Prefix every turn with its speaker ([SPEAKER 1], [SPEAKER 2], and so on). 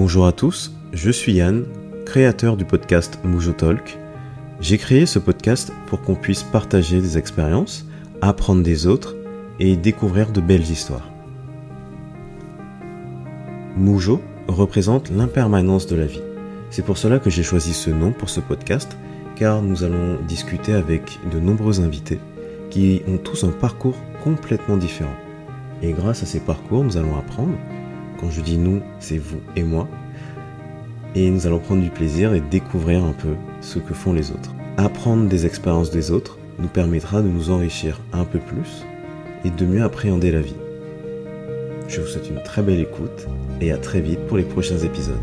[SPEAKER 1] Bonjour à tous, je suis Yann, créateur du podcast Moujo Talk. J'ai créé ce podcast pour qu'on puisse partager des expériences, apprendre des autres et découvrir de belles histoires. Moujo représente l'impermanence de la vie. C'est pour cela que j'ai choisi ce nom pour ce podcast, car nous allons discuter avec de nombreux invités qui ont tous un parcours complètement différent. Et grâce à ces parcours, nous allons apprendre. Quand je dis nous, c'est vous et moi. Et nous allons prendre du plaisir et découvrir un peu ce que font les autres. Apprendre des expériences des autres nous permettra de nous enrichir un peu plus et de mieux appréhender la vie. Je vous souhaite une très belle écoute et à très vite pour les prochains épisodes.